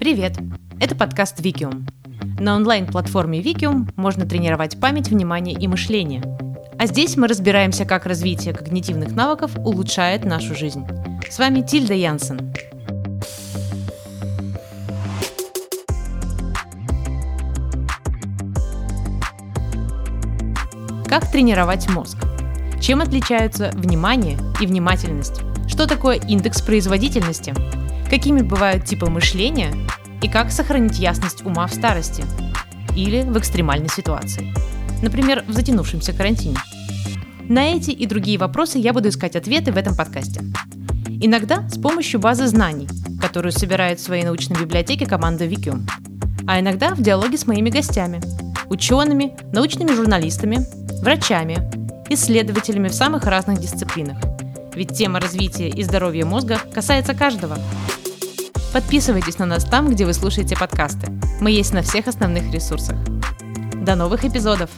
Привет! Это подкаст Викиум. На онлайн-платформе Викиум можно тренировать память, внимание и мышление. А здесь мы разбираемся, как развитие когнитивных навыков улучшает нашу жизнь. С вами Тильда Янсен. Как тренировать мозг? Чем отличаются внимание и внимательность? Что такое индекс производительности? Какими бывают типы мышления и как сохранить ясность ума в старости или в экстремальной ситуации, например, в затянувшемся карантине. На эти и другие вопросы я буду искать ответы в этом подкасте. Иногда с помощью базы знаний, которую собирает в своей научной библиотеке команда Викиум, а иногда в диалоге с моими гостями, учеными, научными журналистами, врачами, исследователями в самых разных дисциплинах. Ведь тема развития и здоровья мозга касается каждого – Подписывайтесь на нас там, где вы слушаете подкасты. Мы есть на всех основных ресурсах. До новых эпизодов!